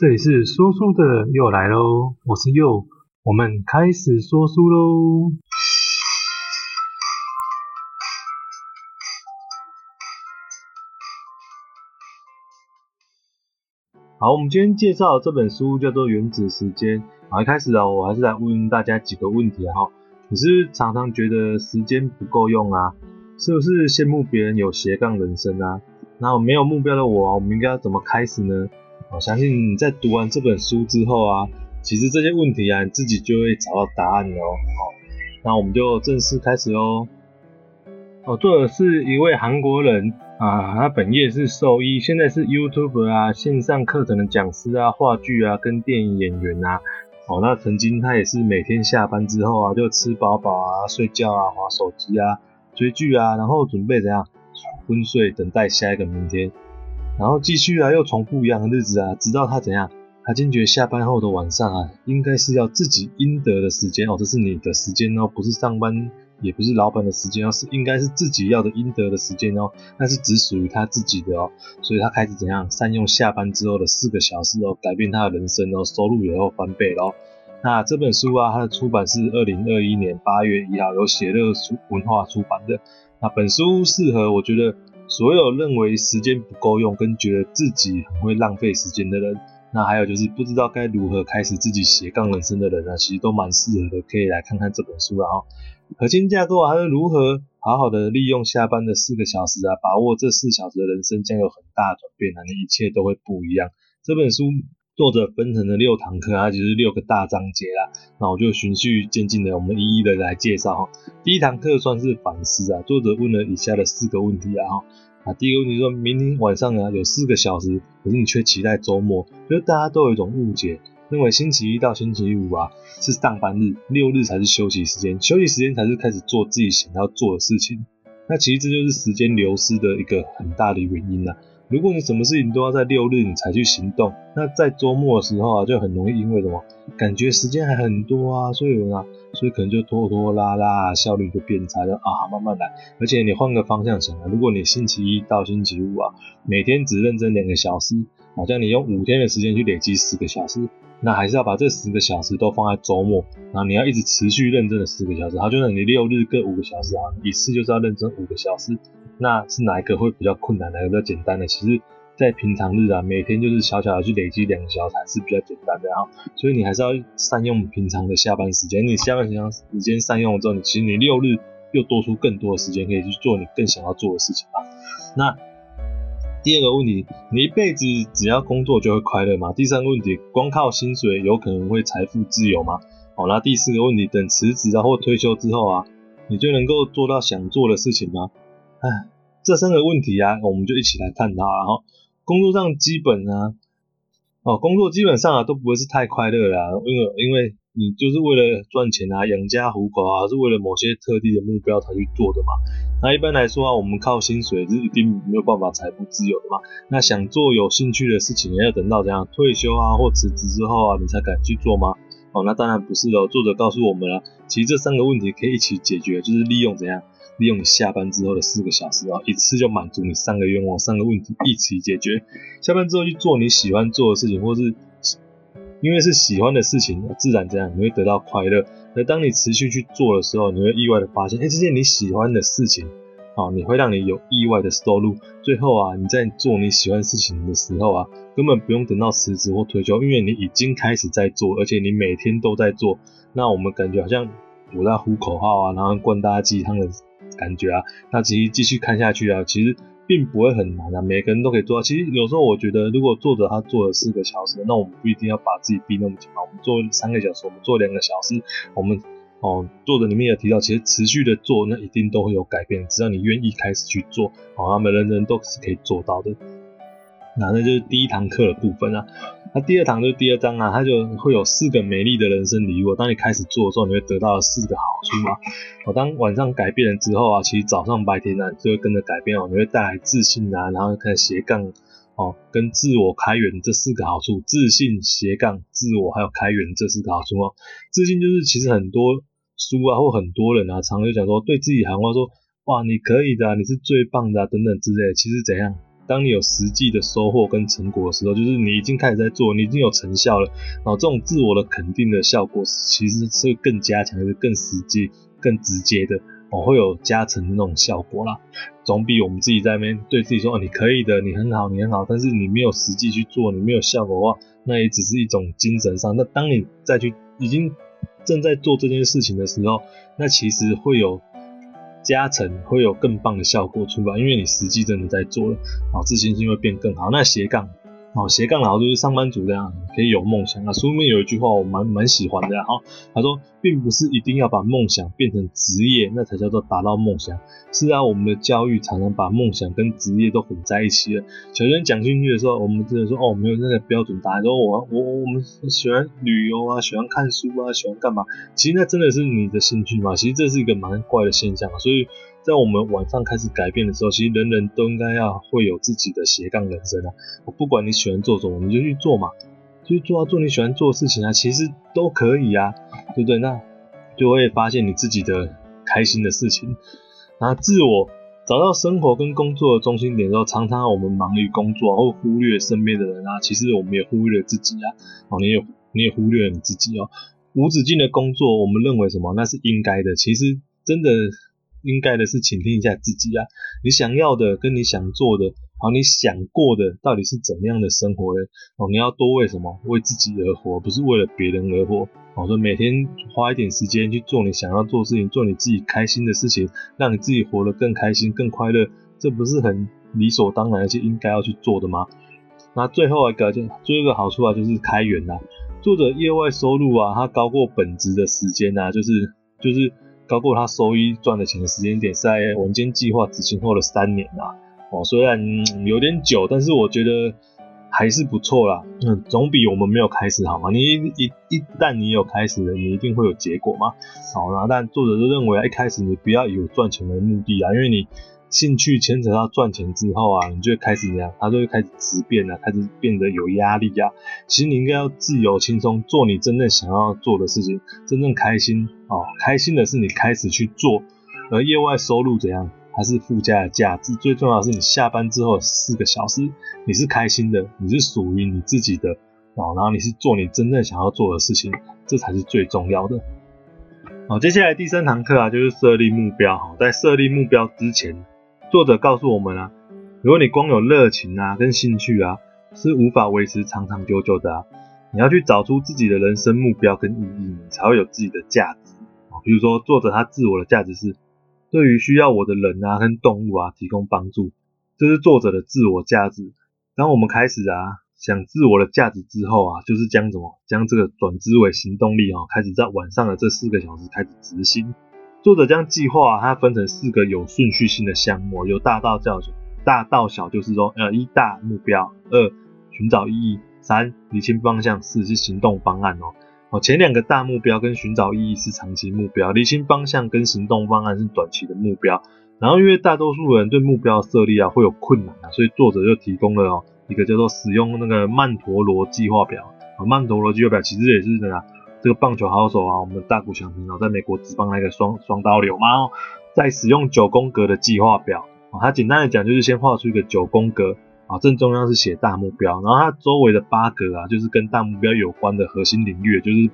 这里是说书的又来喽，我是又，我们开始说书喽。好，我们今天介绍这本书叫做《原子时间》。好，一开始啊，我还是来问大家几个问题哈。你是是常常觉得时间不够用啊？是不是羡慕别人有斜杠人生啊？那没有目标的我，我们应该要怎么开始呢？我相信你在读完这本书之后啊，其实这些问题啊，你自己就会找到答案哦。好，那我们就正式开始喽。哦，作者是一位韩国人啊，他本业是兽医，现在是 YouTube 啊，线上课程的讲师啊，话剧啊，跟电影演员啊。哦，那曾经他也是每天下班之后啊，就吃饱饱啊，睡觉啊，划手机啊，追剧啊，然后准备怎样昏睡，等待下一个明天。然后继续啊，又重复一样的日子啊，直到他怎样？他坚决下班后的晚上啊，应该是要自己应得的时间哦，这是你的时间哦，不是上班，也不是老板的时间哦，是应该是自己要的应得的时间哦，那是只属于他自己的哦，所以他开始怎样善用下班之后的四个小时哦，改变他的人生哦，收入也要翻倍喽。那这本书啊，它的出版是二零二一年八月一号由写乐出文化出版的。那本书适合我觉得。所有认为时间不够用，跟觉得自己很会浪费时间的人，那还有就是不知道该如何开始自己斜杠人生的人呢，其实都蛮适合的，可以来看看这本书了哦。核心架构还是如何好好的利用下班的四个小时啊，把握这四小时的人生将有很大的转变啊，你一切都会不一样。这本书作者分成了六堂课啊，就是六个大章节啦。那我就循序渐进的，我们一一的来介绍哈。第一堂课算是反思啊，作者问了以下的四个问题啊哈。啊，第一个问题说，明天晚上啊有四个小时，可是你却期待周末，就是大家都有一种误解，认为星期一到星期五啊是上班日，六日才是休息时间，休息时间才是开始做自己想要做的事情。那其实这就是时间流失的一个很大的原因呐、啊。如果你什么事情都要在六日你才去行动，那在周末的时候啊就很容易因为什么，感觉时间还很多啊，所以啊。所以可能就拖拖拉拉，效率就变差了啊，慢慢来。而且你换个方向想啊，如果你星期一到星期五啊，每天只认真两个小时，好像你用五天的时间去累积十个小时，那还是要把这十个小时都放在周末，然后你要一直持续认真的十个小时。好，就算你六日各五个小时啊，一次就是要认真五个小时，那是哪一个会比较困难，哪个比较简单的？其实。在平常日啊，每天就是小小的去累积两个小时还是比较简单的啊，所以你还是要善用平常的下班时间。你下班时间时间善用了之后，你其实你六日又多出更多的时间可以去做你更想要做的事情啊。那第二个问题，你一辈子只要工作就会快乐吗？第三个问题，光靠薪水有可能会财富自由吗？好，那第四个问题，等辞职啊或退休之后啊，你就能够做到想做的事情吗？唉，这三个问题啊，我们就一起来探讨，然后。工作上基本啊，哦，工作基本上啊都不会是太快乐啦，因为因为你就是为了赚钱啊，养家糊口啊，是为了某些特定的目标才去做的嘛。那一般来说啊，我们靠薪水是一定没有办法财富自由的嘛。那想做有兴趣的事情，也要等到怎样退休啊或辞职之后啊，你才敢去做吗？哦，那当然不是喽。作者告诉我们啊，其实这三个问题可以一起解决，就是利用怎样。利用你下班之后的四个小时啊，一次就满足你三个愿望，三个问题一起解决。下班之后去做你喜欢做的事情，或是因为是喜欢的事情，自然这样你会得到快乐。而当你持续去做的时候，你会意外的发现，哎，这件你喜欢的事情，啊，你会让你有意外的收入。最后啊，你在做你喜欢事情的时候啊，根本不用等到辞职或退休，因为你已经开始在做，而且你每天都在做。那我们感觉好像我在呼口号啊，然后灌大家鸡汤的。感觉啊，那其实继续看下去啊，其实并不会很难啊，每个人都可以做到。其实有时候我觉得，如果作者他做了四个小时，那我们不一定要把自己逼那么紧嘛。我们做三个小时，我们做两个小时，我们哦，作者里面有提到，其实持续的做，那一定都会有改变。只要你愿意开始去做，哦，他们人人都是可以做到的。那那就是第一堂课的部分啊。那第二堂就是第二章啊，它就会有四个美丽的人生礼物。当你开始做的时候，你会得到四个好处嘛。哦，当晚上改变了之后啊，其实早上白天呢就会跟着改变哦，你会带来自信啊，然后开始斜杠哦，跟自我开源这四个好处，自信、斜杠、自我还有开源这四个好处哦。自信就是其实很多书啊或很多人啊，常常就讲说对自己喊话说，哇，你可以的，你是最棒的，等等之类的。其实怎样？当你有实际的收获跟成果的时候，就是你已经开始在做，你已经有成效了，然后这种自我的肯定的效果，其实是更加强，是更实际、更直接的。哦，会有加成的那种效果啦，总比我们自己在那边对自己说，哦，你可以的，你很好，你很好，但是你没有实际去做，你没有效果的话，那也只是一种精神上。那当你再去已经正在做这件事情的时候，那其实会有加成，会有更棒的效果出来，因为你实际真的在做了，然后，自信心会变更好。那斜杠。哦，斜杠然后就是上班族这样可以有梦想啊。书里面有一句话我蛮蛮喜欢的哈，他说，并不是一定要把梦想变成职业，那才叫做达到梦想。是啊，我们的教育常常把梦想跟职业都混在一起了。小学生讲兴趣的时候，我们真的说哦，没有那个标准答案，说我我我们喜欢旅游啊，喜欢看书啊，喜欢干嘛？其实那真的是你的兴趣吗？其实这是一个蛮怪的现象，所以。在我们晚上开始改变的时候，其实人人都应该要会有自己的斜杠人生啊！我不管你喜欢做什么，你就去做嘛，就去做啊，做你喜欢做的事情啊，其实都可以啊，对不对？那就会发现你自己的开心的事情。然后自我找到生活跟工作的中心点的时候，常常我们忙于工作，或忽略身边的人啊，其实我们也忽略了自己啊，哦，你也你也忽略了你自己哦。无止境的工作，我们认为什么？那是应该的，其实真的。应该的是倾听一下自己啊，你想要的跟你想做的，好，你想过的到底是怎么样的生活呢？哦，你要多为什么？为自己而活，不是为了别人而活。哦，所以每天花一点时间去做你想要做的事情，做你自己开心的事情，让你自己活得更开心、更快乐，这不是很理所当然而且应该要去做的吗？那最后一个就最后一个好处啊，就是开源啦。作者业外收入啊，它高过本职的时间啊，就是就是。高过他收益赚的钱的时间点是在文件计划执行后的三年啦，哦，虽然有点久，但是我觉得还是不错啦，嗯，总比我们没有开始好嘛。你一一一旦你有开始了，你一定会有结果嘛。好，啦但作者就认为啊，一开始你不要有赚钱的目的啊，因为你。兴趣牵扯到赚钱之后啊，你就会开始怎样？他就会开始质变啊，开始变得有压力啊。其实你应该要自由轻松，做你真正想要做的事情，真正开心哦。开心的是你开始去做，而业外收入怎样？还是附加的价值。最重要的是你下班之后四个小时，你是开心的，你是属于你自己的哦。然后你是做你真正想要做的事情，这才是最重要的。好，接下来第三堂课啊，就是设立目标。好，在设立目标之前。作者告诉我们啊，如果你光有热情啊跟兴趣啊，是无法维持长长久久的啊。你要去找出自己的人生目标跟意义，你才会有自己的价值啊。比如说，作者他自我的价值是对于需要我的人啊跟动物啊提供帮助，这是作者的自我价值。当我们开始啊想自我的价值之后啊，就是将什么将这个转之为行动力啊，开始在晚上的这四个小时开始执行。作者将计划它分成四个有顺序性的项目，由大到小，大到小就是说，呃，一大目标，二寻找意义，三理清方向，四是行动方案哦。哦，前两个大目标跟寻找意义是长期目标，理清方向跟行动方案是短期的目标。然后因为大多数人对目标设立啊会有困难啊，所以作者就提供了哦一个叫做使用那个曼陀罗计划表。曼陀罗计划表其实也是这样。这个棒球好手啊，我们的大谷翔平哦，在美国职棒那个双双刀流嘛，在使用九宫格的计划表啊，它简单的讲就是先画出一个九宫格啊，正中央是写大目标，然后它周围的八格啊，就是跟大目标有关的核心领域，就是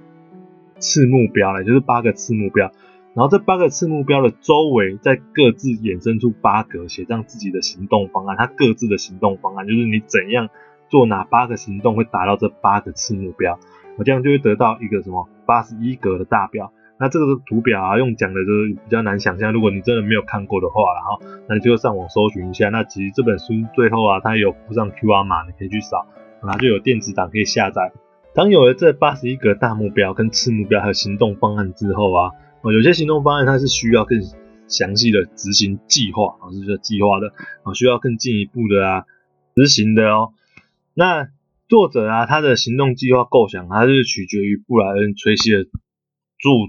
次目标了，就是八个次目标，然后这八个次目标的周围再各自衍生出八格，写上自己的行动方案，它各自的行动方案就是你怎样做哪八个行动会达到这八个次目标。我这样就会得到一个什么八十一格的大表，那这个是图表啊，用讲的就是比较难想象。如果你真的没有看过的话，然后那你就上网搜寻一下。那其实这本书最后啊，它有附上 QR 码，你可以去扫，然后就有电子档可以下载。当有了这八十一格大目标跟次目标还有行动方案之后啊，有些行动方案它是需要更详细的执行计划啊，是说计划的啊，需要更进一步的啊执行的哦。那作者啊，他的行动计划构想，他是取决于布莱恩·崔西的著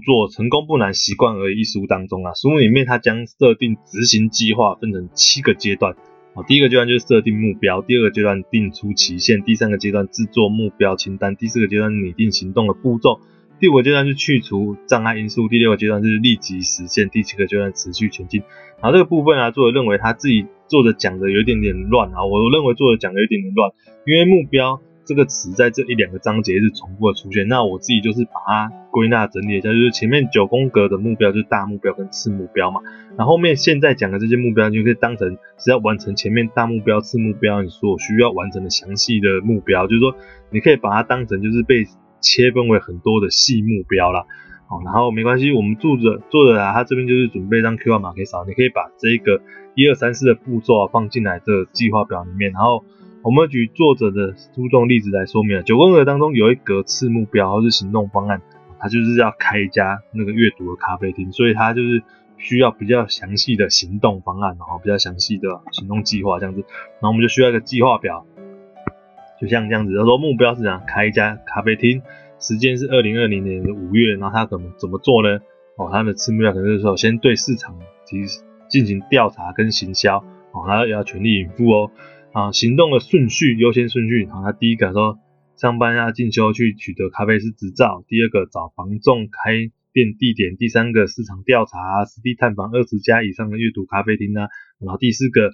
作《成功不难，习惯而已》一书当中啊。书里面他将设定执行计划分成七个阶段啊。第一个阶段就是设定目标，第二个阶段定出期限，第三个阶段制作目标清单，第四个阶段拟定行动的步骤，第五个阶段是去除障碍因素，第六个阶段是立即实现，第七个阶段持续前进。然后这个部分啊，作者认为他自己作者讲的有一点点乱啊，我认为作者讲的有一点点乱，因为目标这个词在这一两个章节是重复的出现。那我自己就是把它归纳整理一下，就是前面九宫格的目标就是大目标跟次目标嘛，然后后面现在讲的这些目标，你就可以当成是要完成前面大目标、次目标你所需要完成的详细的目标，就是说你可以把它当成就是被切分为很多的细目标啦，好，然后没关系，我们作者作者啊，他这边就是准备让 QR 码可以扫，你可以把这个一二三四的步骤啊放进来这个计划表里面，然后我们举作者的书中例子来说明啊，九宫格当中有一格次目标或是行动方案，它就是要开一家那个阅读的咖啡厅，所以它就是需要比较详细的行动方案，然后比较详细的行动计划这样子，然后我们就需要一个计划表。就像这样子，他说目标是想开一家咖啡厅，时间是二零二零年的五月，然后他怎么怎么做呢？哦，他的次目标可能是说，先对市场进进行调查跟行销，哦，他也要全力以赴哦。啊，行动的顺序优先顺序，好，他第一个说上班要进修去取得咖啡师执照，第二个找房仲开店地点，第三个市场调查，实地探访二十家以上的阅读咖啡厅啊，然后第四个。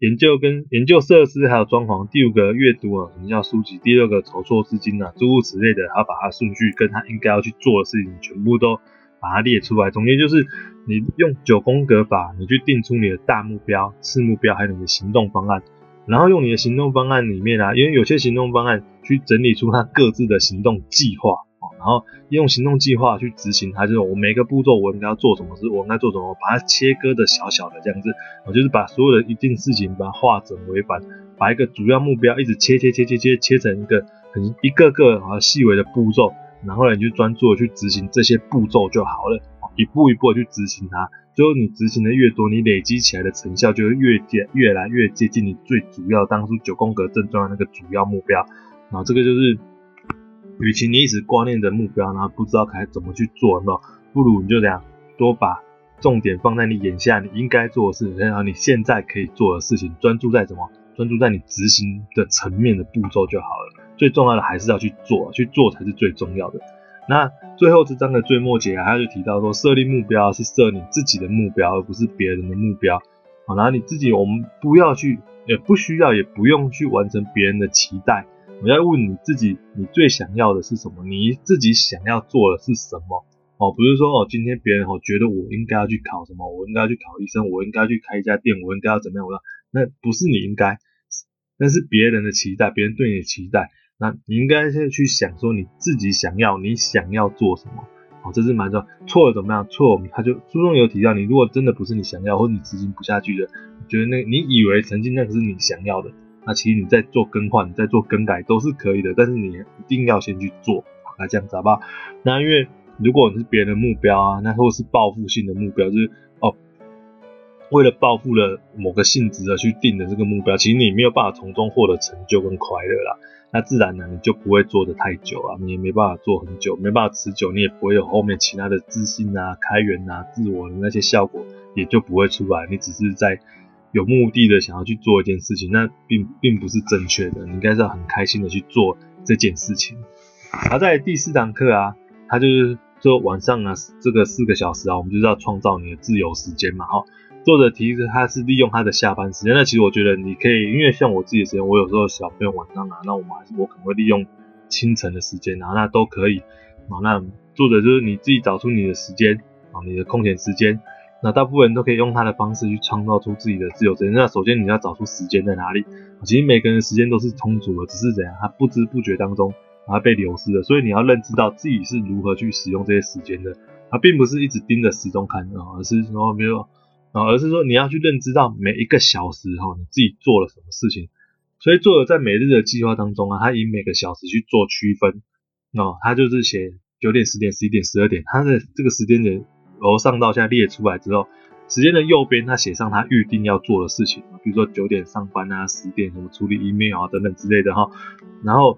研究跟研究设施还有装潢，第五个阅读啊，什么叫书籍？第六个筹措资金啊，诸如此类的，他把它顺序跟他应该要去做的事情全部都把它列出来。总结就是，你用九宫格法，你去定出你的大目标、次目标，还有你的行动方案，然后用你的行动方案里面啊，因为有些行动方案去整理出它各自的行动计划。然后用行动计划去执行它，就是我每个步骤我应该要做什么事，我应该做什么，把它切割的小小的这样子，我就是把所有的一件事情把它化整为繁，把一个主要目标一直切切切切切切成一个很一个个啊细微的步骤，然后呢你就专注的去执行这些步骤就好了，一步一步的去执行它，最后你执行的越多，你累积起来的成效就会越接越来越接近你最主要当初九宫格正中的那个主要目标，然后这个就是。与其你一直挂念着目标，然后不知道该怎么去做，有没有？不如你就这样，多把重点放在你眼下你应该做的事情，然后你现在可以做的事情，专注在什么？专注在你执行的层面的步骤就好了。最重要的还是要去做，去做才是最重要的。那最后这章的最末节啊，他就提到说，设立目标是设你自己的目标，而不是别人的目标。好，然后你自己，我们不要去，也不需要，也不用去完成别人的期待。我要问你自己，你最想要的是什么？你自己想要做的是什么？哦，不是说哦，今天别人哦觉得我应该要去考什么，我应该要去考医生，我应该要去开一家店，我应该要怎么样？我说那不是你应该，那是别人的期待，别人对你的期待。那你应该先去想说你自己想要，你想要做什么？好，这是蛮重要。错了怎么样？错，他就书中有提到，你如果真的不是你想要，或者你执行不下去的，觉得那你以为曾经那个是你想要的。那其实你在做更换，你在做更改都是可以的，但是你一定要先去做，那这样子好不好？那因为如果你是别人的目标啊，那或是报复性的目标，就是，为了报复了某个性质而去定的这个目标，其实你没有办法从中获得成就跟快乐啦。那自然呢，你就不会做得太久啊，你也没办法做很久，没办法持久，你也不会有后面其他的自信啊、开源啊、自我的那些效果，也就不会出来。你只是在。有目的的想要去做一件事情，那并并不是正确的。你应该是要很开心的去做这件事情。而在第四堂课啊，他就是说晚上啊，这个四个小时啊，我们就是要创造你的自由时间嘛。哈，作者提示他是利用他的下班时间。那其实我觉得你可以，因为像我自己的时间，我有时候小朋友晚上啊，那我们还是我可能会利用清晨的时间啊，那都可以。啊，那作者就是你自己找出你的时间啊，你的空闲时间。那大部分人都可以用他的方式去创造出自己的自由时间。那首先你要找出时间在哪里。其实每个人的时间都是充足的，只是怎样，他不知不觉当中，他被流失了。所以你要认知到自己是如何去使用这些时间的。他并不是一直盯着时钟看啊，而是说，比如，而是说你要去认知到每一个小时哈，你自己做了什么事情。所以作者在每日的计划当中啊，他以每个小时去做区分。哦，他就是写九点、十点、十一点、十二点，他的这个时间点。由上到下列出来之后，时间的右边他写上他预定要做的事情，比如说九点上班啊，十点什么处理 email 啊等等之类的哈。然后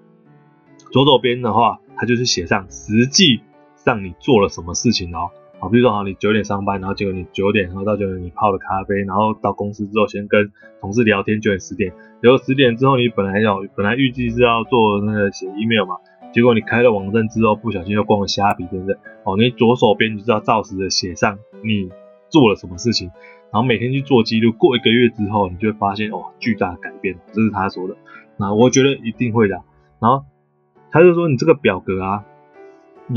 左手边的话，他就是写上实际上你做了什么事情哦。好，比如说好，你九点上班，然后结果你九点然后到九点你泡了咖啡，然后到公司之后先跟同事聊天，九点十点，然后十点之后你本来要本来预计是要做那个写 email 嘛。结果你开了网站之后，不小心又逛了虾皮，对不对？哦，你左手边就是要照实的写上你做了什么事情，然后每天去做记录。过一个月之后，你就会发现哦，巨大改变。这是他说的。那我觉得一定会的。然后他就说，你这个表格啊，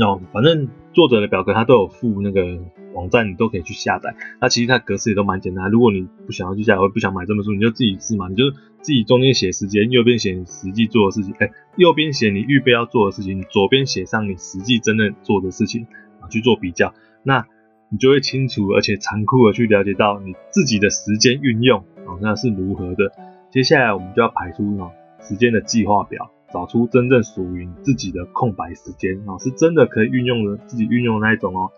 哦，反正作者的表格他都有附那个网站，你都可以去下载。那其实它格式也都蛮简单。如果你不想要去下载，或不想买这本书，你就自己试嘛，你就。自己中间写时间，右边写你实际做的事情，哎、右边写你预备要做的事情，左边写上你实际真正做的事情啊，去做比较，那你就会清楚而且残酷的去了解到你自己的时间运用啊，那是如何的。接下来我们就要排出啊时间的计划表，找出真正属于自己的空白时间啊，是真的可以运用的，自己运用的那一种哦。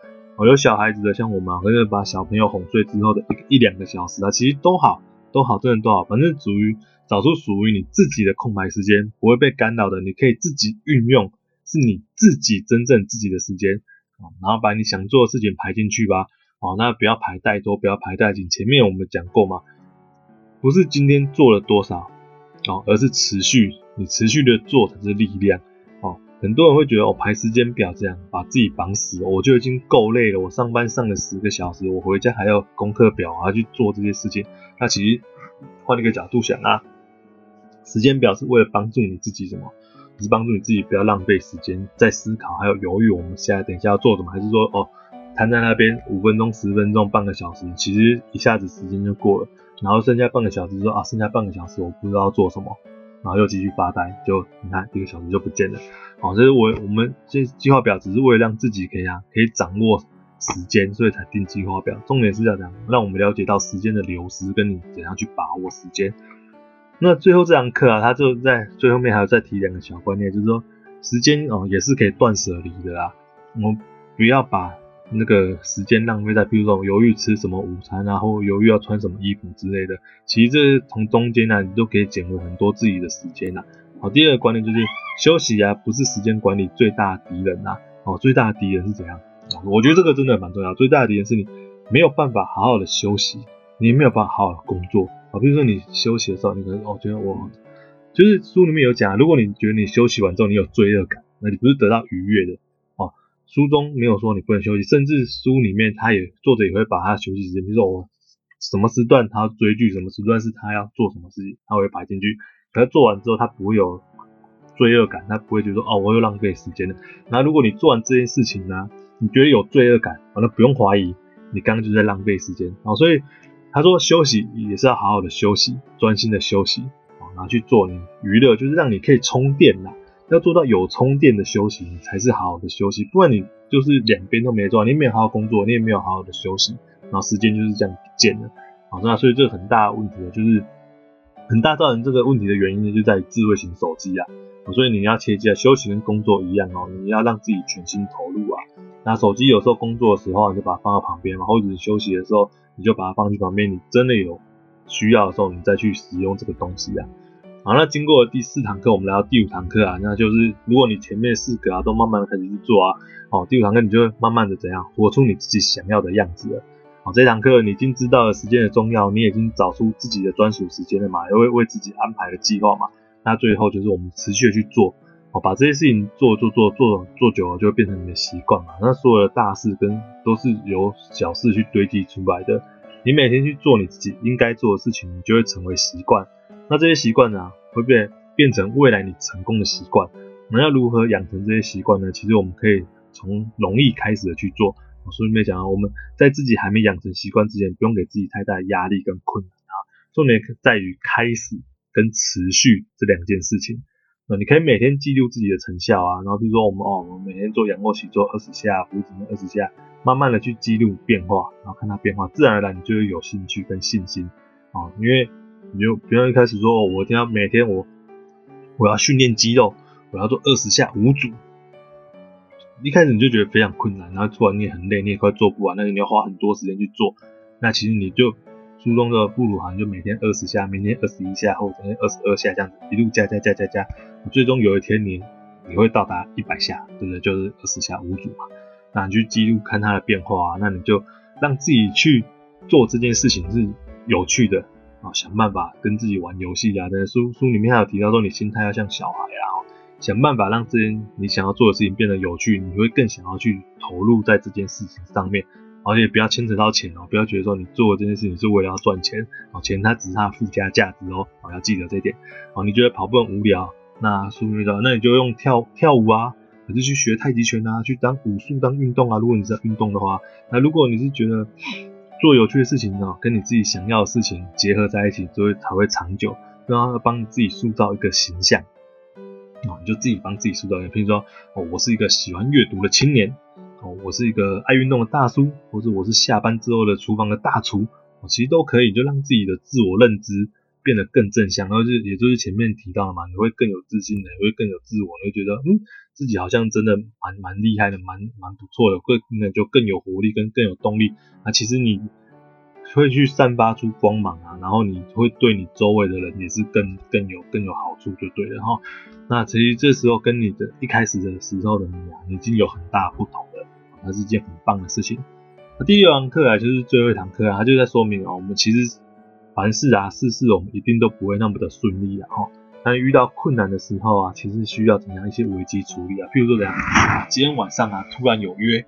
有小孩子的，像我们可能把小朋友哄睡之后的一一两个小时啊，其实都好，都好，真的都好，反正属于。找出属于你自己的空白时间，不会被干扰的，你可以自己运用，是你自己真正自己的时间啊，然后把你想做的事情排进去吧，哦，那不要排太多，不要排太紧。前面我们讲过嘛，不是今天做了多少，哦，而是持续，你持续的做才是力量，哦，很多人会觉得我排时间表这样把自己绑死，我就已经够累了，我上班上了十个小时，我回家还要功课表，还要去做这些事情，那其实换一个角度想啊。时间表是为了帮助你自己什么？是帮助你自己不要浪费时间在思考，还有犹豫。我们现在等一下要做什么？还是说哦，瘫在那边五分钟、十分钟、半个小时，其实一下子时间就过了，然后剩下半个小时说啊，剩下半个小时我不知道做什么，然后又继续发呆，就你看一个小时就不见了。好，这是我我们这计划表只是为了让自己可以啊，可以掌握时间，所以才定计划表。重点是要这样，让我们了解到时间的流失，跟你怎样去把握时间。那最后这堂课啊，他就在最后面还有再提两个小观念，就是说时间哦也是可以断舍离的啦。我们不要把那个时间浪费在，比如说犹豫吃什么午餐啊，或犹豫要穿什么衣服之类的。其实这从中间呢，你都可以捡回很多自己的时间呐。好，第二个观念就是休息啊，不是时间管理最大敌人呐。哦，最大的敌人是怎样？我觉得这个真的蛮重要。最大的敌人是你没有办法好好的休息，你没有办法好好的工作啊。比如说你休息的时候，你可能哦觉得我就是书里面有讲，如果你觉得你休息完之后你有罪恶感，那你不是得到愉悦的。书中没有说你不能休息，甚至书里面他也作者也会把他休息时间，比如说我什么时段他追剧，什么时段是他要做什么事情，他会排进去。可是做完之后他不会有罪恶感，他不会觉得说哦我又浪费时间了。那如果你做完这件事情呢，你觉得有罪恶感，那不用怀疑，你刚刚就在浪费时间哦。所以。他说休息也是要好好的休息，专心的休息，然后去做你娱乐，就是让你可以充电啦。要做到有充电的休息，你才是好的休息。不然你就是两边都没做，你没有好好工作，你也没有好好的休息，然后时间就是这样不见了。好，那所以这个很大的问题呢，就是很大造成这个问题的原因呢，就在于智慧型手机啊。所以你要切记啊，休息跟工作一样哦，你要让自己全心投入啊。那手机有时候工作的时候，你就把它放到旁边嘛，或者是休息的时候。你就把它放去旁边，你真的有需要的时候，你再去使用这个东西啊。好，那经过第四堂课，我们来到第五堂课啊，那就是如果你前面四个啊都慢慢的开始去做啊，哦，第五堂课你就会慢慢的怎样活出你自己想要的样子了。好，这堂课你已经知道了时间的重要，你已经找出自己的专属时间了嘛，也会为自己安排了计划嘛。那最后就是我们持续的去做，哦，把这些事情做做做做做久了，就会变成你的习惯嘛。那所有的大事跟都是由小事去堆积出来的。你每天去做你自己应该做的事情，你就会成为习惯。那这些习惯呢，会变变成未来你成功的习惯。那要如何养成这些习惯呢？其实我们可以从容易开始的去做。书里面讲，我们在自己还没养成习惯之前，不用给自己太大的压力跟困难啊。重点在于开始跟持续这两件事情。那你可以每天记录自己的成效啊，然后比如说我们哦，我们每天做仰卧起坐二十下，俯卧撑二十下，慢慢的去记录变化，然后看它变化，自然而然你就会有兴趣跟信心啊，因为你就不要一开始说，我一定要每天我我要训练肌肉，我要做二十下五组，一开始你就觉得非常困难，然后突然你也很累，你也快做不完，那你要花很多时间去做，那其实你就。初中的布鲁行就每天二十下，明天二十一下，后天二十二下，这样子一路加加加加加，最终有一天你你会到达一百下，对不对？就是二十下五组嘛。那你去记录看它的变化啊，那你就让自己去做这件事情是有趣的啊，想办法跟自己玩游戏啊。但是书书里面还有提到说，你心态要像小孩啊，想办法让这件你想要做的事情变得有趣，你会更想要去投入在这件事情上面，而且不要牵扯到钱哦，不要觉得说你做这件事情是为了要赚钱哦，钱它只是它附加价值哦，要记得这一点哦。你觉得跑步很无聊，那说明说，那你就用跳跳舞啊，还是去学太极拳啊，去当武术当运动啊。如果你是在运动的话，那如果你是觉得做有趣的事情呢，跟你自己想要的事情结合在一起，就会才会长久，然后帮你自己塑造一个形象。哦，你就自己帮自己塑造一个，譬如说，哦，我是一个喜欢阅读的青年，哦，我是一个爱运动的大叔，或者我是下班之后的厨房的大厨，哦，其实都可以，就让自己的自我认知变得更正向，然后就也就是前面提到的嘛，你会更有自信的，你会更有自我，你会觉得，嗯，自己好像真的蛮蛮厉害的，蛮蛮不错的，会那就更有活力，跟更有动力。那其实你。会去散发出光芒啊，然后你会对你周围的人也是更更有更有好处，就对了哈。那其实这时候跟你的一开始的时候的你啊，已经有很大不同了，那是一件很棒的事情。那第六堂课啊，就是最后一堂课啊，它就在说明啊，我们其实凡事啊，事事我们一定都不会那么的顺利的哈。但遇到困难的时候啊，其实需要怎样一些危机处理啊？譬如说怎样，今天晚上啊，突然有约。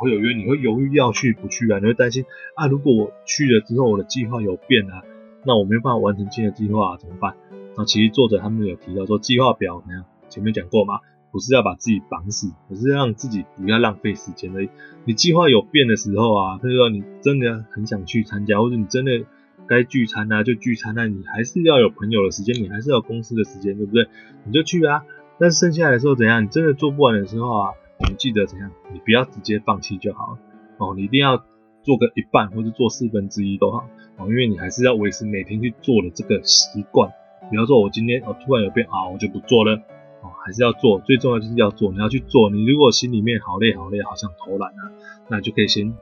会有约，你会犹豫要去不去啊？你会担心啊？如果我去了之后，我的计划有变啊，那我没办法完成新的计划啊，怎么办？那其实作者他们有提到说，计划表怎样？前面讲过嘛，不是要把自己绑死，而是让自己不要浪费时间而已。你计划有变的时候啊，譬如说你真的很想去参加，或者你真的该聚餐啊就聚餐，那你还是要有朋友的时间，你还是要有公司的时间，对不对？你就去啊。但剩下来的时候怎样？你真的做不完的时候啊？我们记得怎样？你不要直接放弃就好哦，你一定要做个一半或者做四分之一都好哦，因为你还是要维持每天去做的这个习惯。比方说，我今天哦突然有变啊，我就不做了哦，还是要做。最重要就是要做，你要去做。你如果心里面好累好累，好想偷懒啊，那就可以先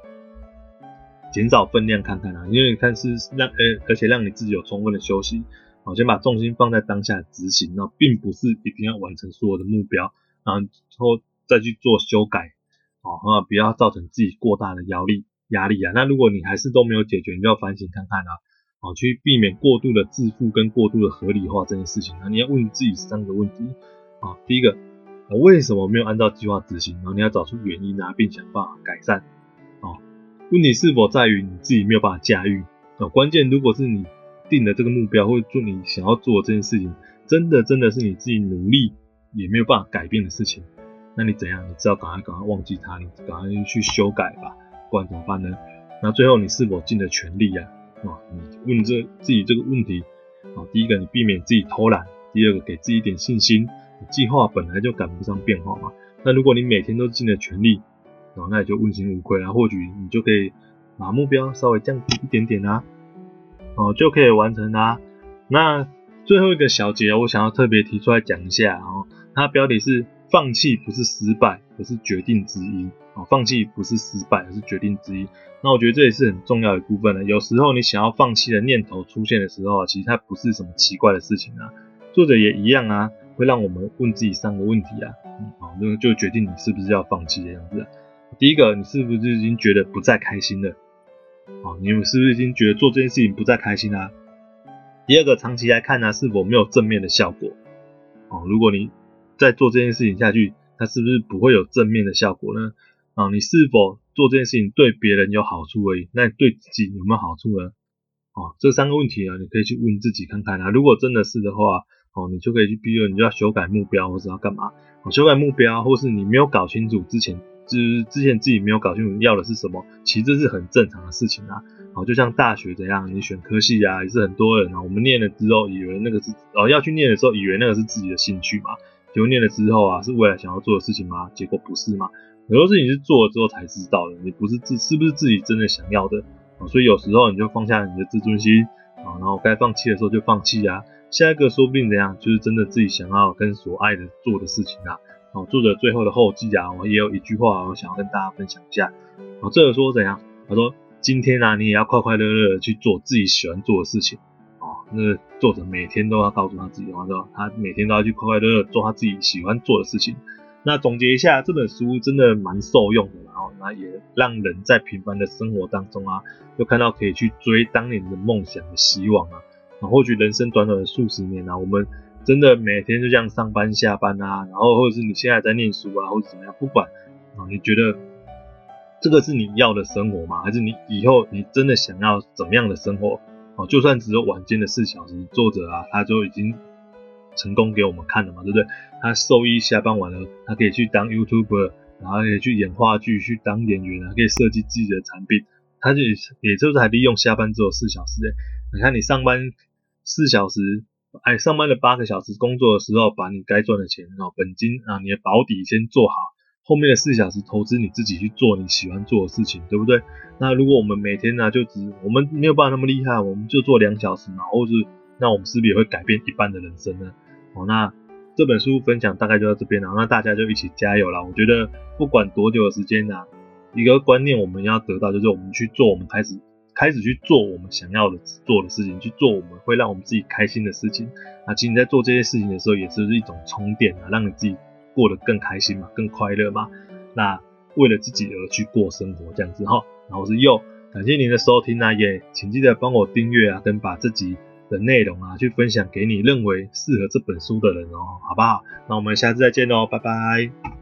减少分量看看啊，因为你看是让呃，而且让你自己有充分的休息。哦，先把重心放在当下执行，那并不是一定要完成所有的目标，然后。再去做修改，哦，啊，不要造成自己过大的压力压力啊。那如果你还是都没有解决，你就要反省看看啊，哦，去避免过度的自负跟过度的合理化这件事情啊。你要问自己三个问题啊，第一个，我为什么没有按照计划执行？然后你要找出原因啊，并想办法改善。问题是否在于你自己没有办法驾驭？哦，关键如果是你定的这个目标，或者做你想要做的这件事情，真的真的是你自己努力也没有办法改变的事情。那你怎样？你只要赶快赶快忘记它，你赶快去修改吧，不然怎么办呢？那最后你是否尽了全力呀？啊，你问这自己这个问题啊，第一个你避免自己偷懒，第二个给自己一点信心。计划本来就赶不上变化嘛，那如果你每天都尽了全力，啊，那也就问心无愧了。或许你就可以把目标稍微降低一点点啊，哦，就可以完成啦。那最后一个小节，我想要特别提出来讲一下，哦，它标题是。放弃不是失败，而是决定之一。啊，放弃不是失败，而是决定之一。那我觉得这也是很重要的部分呢。有时候你想要放弃的念头出现的时候，其实它不是什么奇怪的事情啊。作者也一样啊，会让我们问自己三个问题啊。好，那就决定你是不是要放弃的样子啊。第一个，你是不是已经觉得不再开心了？啊，你们是不是已经觉得做这件事情不再开心啊？第二个，长期来看呢，是否没有正面的效果？哦，如果你再做这件事情下去，它是不是不会有正面的效果呢？啊，你是否做这件事情对别人有好处而已？那对自己有没有好处呢？啊，这三个问题啊，你可以去问自己看看啊。如果真的是的话，哦，你就可以去，比如你就要修改目标，或者要干嘛？哦修改目标，或是你没有搞清楚之前，就是之前自己没有搞清楚要的是什么，其实这是很正常的事情啊。好，就像大学怎样，你选科系啊，也是很多人啊，我们念了之后以为那个是，哦，要去念的时候以为那个是自己的兴趣嘛。结果念了之后啊，是未来想要做的事情吗？结果不是嘛。很多事情是做了之后才知道的，你不是自是不是自己真的想要的啊？所以有时候你就放下你的自尊心啊，然后该放弃的时候就放弃啊。下一个说不定怎样，就是真的自己想要跟所爱的做的事情啊。啊，作者最后的后记啊，我也有一句话我想要跟大家分享一下。啊，作者说怎样？他说今天啊，你也要快快乐乐的去做自己喜欢做的事情。那作者每天都要告诉他自己他说，他每天都要去快快乐乐做他自己喜欢做的事情。那总结一下，这本书真的蛮受用的，然后那也让人在平凡的生活当中啊，又看到可以去追当年的梦想的希望啊。啊，或许人生短短的数十年啊，我们真的每天就这样上班下班啊，然后或者是你现在在念书啊，或者怎么样，不管啊，你觉得这个是你要的生活吗？还是你以后你真的想要怎么样的生活？哦，就算只有晚间的四小时，作者啊，他就已经成功给我们看了嘛，对不对？他兽医下班完了，他可以去当 YouTuber，然后可以去演话剧，去当演员啊，可以设计自己的产品。他就也就是还利用下班之后四小时，诶，你看你上班四小时，哎，上班的八个小时工作的时候，把你该赚的钱啊，本金啊，你的保底先做好，后面的四小时投资你自己去做你喜欢做的事情，对不对？那如果我们每天呢，就只我们没有办法那么厉害，我们就做两小时嘛，或是那我们是不是也会改变一半的人生呢？哦，那这本书分享大概就到这边了，那大家就一起加油啦！我觉得不管多久的时间呢。一个观念我们要得到，就是我们去做，我们开始开始去做我们想要的做的事情，去做我们会让我们自己开心的事情。啊，其实你在做这些事情的时候，也是一种充电啊，让你自己过得更开心嘛，更快乐嘛。那为了自己而去过生活，这样子哈。然后我是佑，感谢您的收听啊，也请记得帮我订阅啊，跟把自己的内容啊去分享给你认为适合这本书的人哦，好不好？那我们下次再见喽，拜拜。